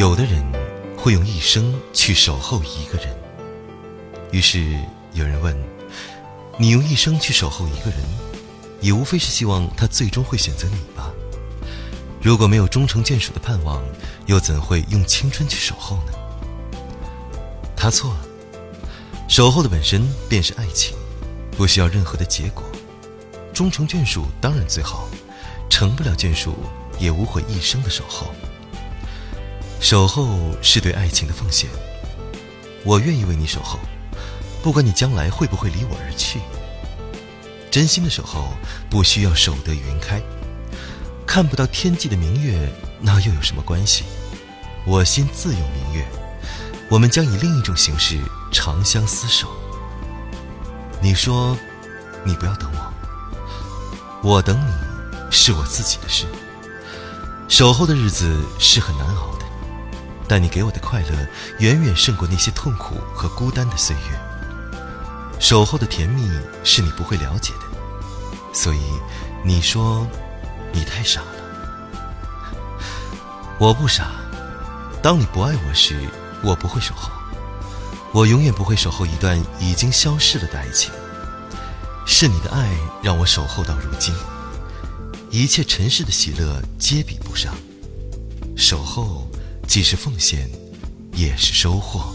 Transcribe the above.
有的人会用一生去守候一个人。于是有人问：你用一生去守候一个人，也无非是希望他最终会选择你吧？如果没有终成眷属的盼望，又怎会用青春去守候呢？他错了。守候的本身便是爱情，不需要任何的结果。终成眷属当然最好，成不了眷属也无悔一生的守候。守候是对爱情的奉献，我愿意为你守候，不管你将来会不会离我而去。真心的守候不需要守得云开，看不到天际的明月，那又有什么关系？我心自有明月，我们将以另一种形式。长相厮守。你说，你不要等我，我等你是我自己的事。守候的日子是很难熬，但你给我的快乐远远胜过那些痛苦和孤单的岁月。守候的甜蜜是你不会了解的，所以你说你太傻了。我不傻，当你不爱我时，我不会守候。我永远不会守候一段已经消逝了的爱情，是你的爱让我守候到如今，一切尘世的喜乐皆比不上。守候既是奉献，也是收获。